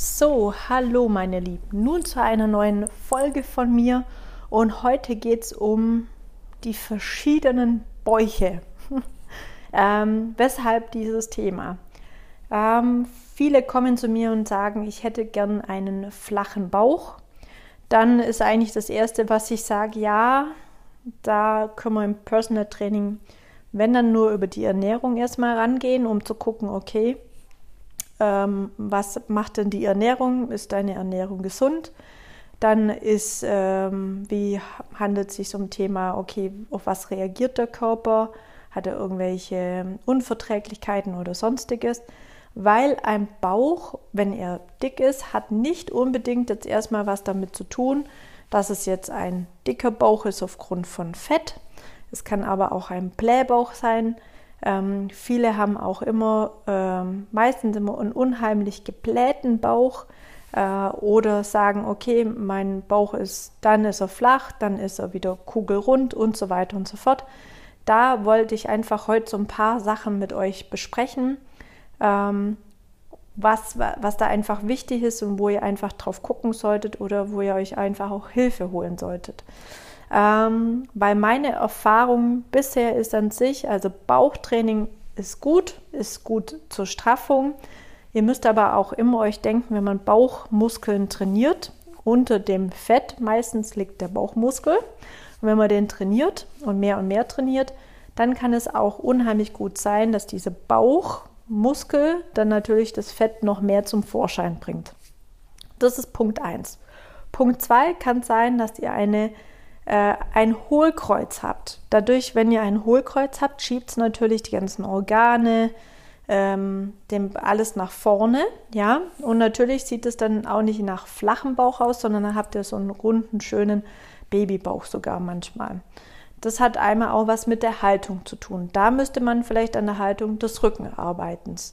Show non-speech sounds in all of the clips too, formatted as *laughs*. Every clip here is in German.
So, hallo meine Lieben, nun zu einer neuen Folge von mir und heute geht es um die verschiedenen Bäuche. *laughs* ähm, weshalb dieses Thema? Ähm, viele kommen zu mir und sagen, ich hätte gern einen flachen Bauch. Dann ist eigentlich das Erste, was ich sage, ja, da können wir im Personal Training, wenn dann nur über die Ernährung erstmal rangehen, um zu gucken, okay, ähm, was macht denn die Ernährung? Ist deine Ernährung gesund? Dann ist, ähm, wie handelt es sich um Thema, okay, auf was reagiert der Körper? Hat er irgendwelche Unverträglichkeiten oder sonstiges? Weil ein Bauch, wenn er dick ist, hat nicht unbedingt jetzt erstmal was damit zu tun, dass es jetzt ein dicker Bauch ist aufgrund von Fett. Es kann aber auch ein Blähbauch sein. Ähm, viele haben auch immer, ähm, meistens immer einen unheimlich geblähten Bauch äh, oder sagen, okay, mein Bauch ist, dann ist er flach, dann ist er wieder kugelrund und so weiter und so fort. Da wollte ich einfach heute so ein paar Sachen mit euch besprechen, ähm, was, was da einfach wichtig ist und wo ihr einfach drauf gucken solltet oder wo ihr euch einfach auch Hilfe holen solltet. Ähm, weil meine Erfahrung bisher ist an sich, also Bauchtraining ist gut, ist gut zur Straffung. Ihr müsst aber auch immer euch denken, wenn man Bauchmuskeln trainiert, unter dem Fett meistens liegt der Bauchmuskel. Und wenn man den trainiert und mehr und mehr trainiert, dann kann es auch unheimlich gut sein, dass dieser Bauchmuskel dann natürlich das Fett noch mehr zum Vorschein bringt. Das ist Punkt 1. Punkt 2 kann sein, dass ihr eine äh, ein Hohlkreuz habt. Dadurch, wenn ihr ein Hohlkreuz habt, schiebt es natürlich die ganzen Organe, ähm, dem, alles nach vorne, ja. Und natürlich sieht es dann auch nicht nach flachem Bauch aus, sondern dann habt ihr so einen runden, schönen Babybauch sogar manchmal. Das hat einmal auch was mit der Haltung zu tun. Da müsste man vielleicht an der Haltung des Rückenarbeitens.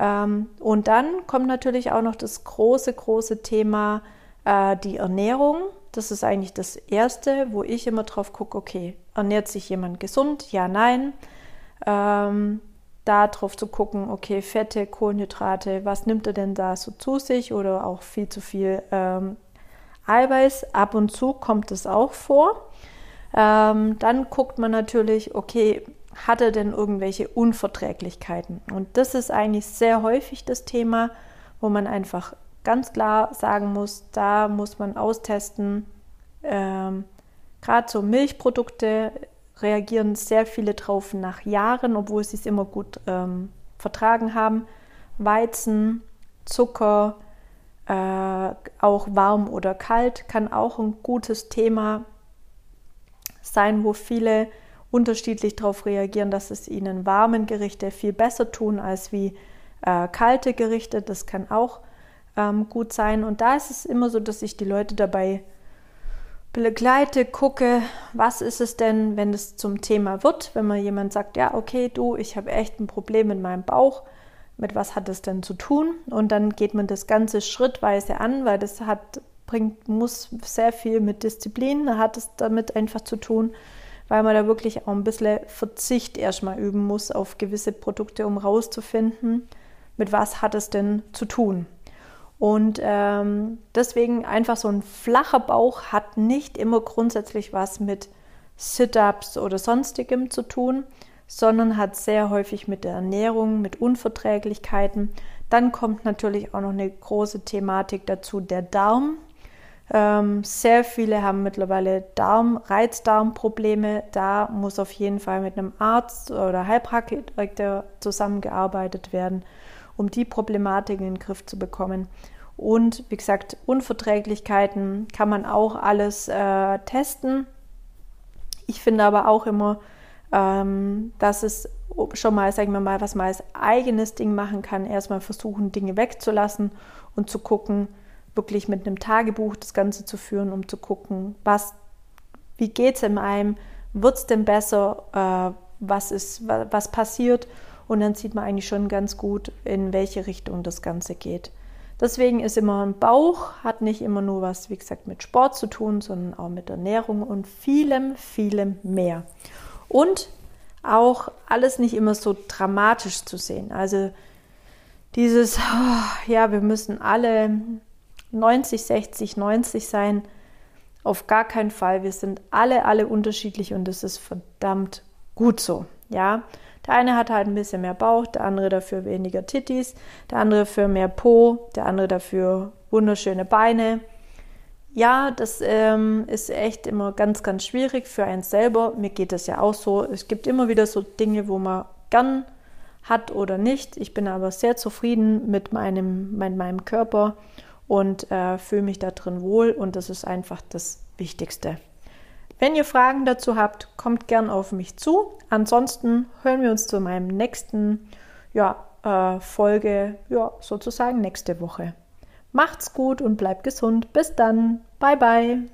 Ähm, und dann kommt natürlich auch noch das große, große Thema äh, die Ernährung. Das ist eigentlich das Erste, wo ich immer drauf gucke, okay, ernährt sich jemand gesund? Ja, nein. Ähm, da drauf zu gucken, okay, Fette, Kohlenhydrate, was nimmt er denn da so zu sich oder auch viel zu viel ähm, Eiweiß. Ab und zu kommt es auch vor. Ähm, dann guckt man natürlich, okay, hat er denn irgendwelche Unverträglichkeiten? Und das ist eigentlich sehr häufig das Thema, wo man einfach ganz klar sagen muss, da muss man austesten. Ähm, Gerade so Milchprodukte reagieren sehr viele drauf nach Jahren, obwohl sie es immer gut ähm, vertragen haben. Weizen, Zucker, äh, auch warm oder kalt kann auch ein gutes Thema sein, wo viele unterschiedlich darauf reagieren, dass es ihnen warmen Gerichte viel besser tun als wie äh, kalte Gerichte. Das kann auch ähm, gut sein. Und da ist es immer so, dass ich die Leute dabei begleite, gucke, was ist es denn, wenn es zum Thema wird, wenn man jemand sagt, ja, okay, du, ich habe echt ein Problem mit meinem Bauch, mit was hat es denn zu tun? Und dann geht man das Ganze schrittweise an, weil das hat, bringt, muss sehr viel mit Disziplin, hat es damit einfach zu tun, weil man da wirklich auch ein bisschen Verzicht erstmal üben muss auf gewisse Produkte, um rauszufinden, mit was hat es denn zu tun. Und ähm, deswegen einfach so ein flacher Bauch hat nicht immer grundsätzlich was mit Sit-ups oder sonstigem zu tun, sondern hat sehr häufig mit der Ernährung, mit Unverträglichkeiten. Dann kommt natürlich auch noch eine große Thematik dazu, der Darm. Ähm, sehr viele haben mittlerweile Darm, Reizdarmprobleme. Da muss auf jeden Fall mit einem Arzt oder Heilpraktiker zusammengearbeitet werden um die Problematik in den Griff zu bekommen. Und wie gesagt, Unverträglichkeiten kann man auch alles äh, testen. Ich finde aber auch immer, ähm, dass es schon mal, sagen wir mal, was man als eigenes Ding machen kann, erstmal versuchen, Dinge wegzulassen und zu gucken, wirklich mit einem Tagebuch das Ganze zu führen, um zu gucken, was, wie geht es in einem, wird es denn besser, äh, was ist, was, was passiert und dann sieht man eigentlich schon ganz gut, in welche Richtung das Ganze geht. Deswegen ist immer ein Bauch, hat nicht immer nur was, wie gesagt, mit Sport zu tun, sondern auch mit Ernährung und vielem, vielem mehr. Und auch alles nicht immer so dramatisch zu sehen. Also dieses, oh, ja, wir müssen alle 90, 60, 90 sein. Auf gar keinen Fall. Wir sind alle, alle unterschiedlich und das ist verdammt gut so. Ja, der eine hat halt ein bisschen mehr Bauch, der andere dafür weniger Tittis, der andere für mehr Po, der andere dafür wunderschöne Beine. Ja, das ähm, ist echt immer ganz, ganz schwierig für einen selber. Mir geht das ja auch so. Es gibt immer wieder so Dinge, wo man gern hat oder nicht. Ich bin aber sehr zufrieden mit meinem, mit meinem Körper und äh, fühle mich da drin wohl und das ist einfach das Wichtigste. Wenn ihr Fragen dazu habt, kommt gern auf mich zu. Ansonsten hören wir uns zu meinem nächsten ja, äh, Folge, ja, sozusagen nächste Woche. Macht's gut und bleibt gesund. Bis dann. Bye bye.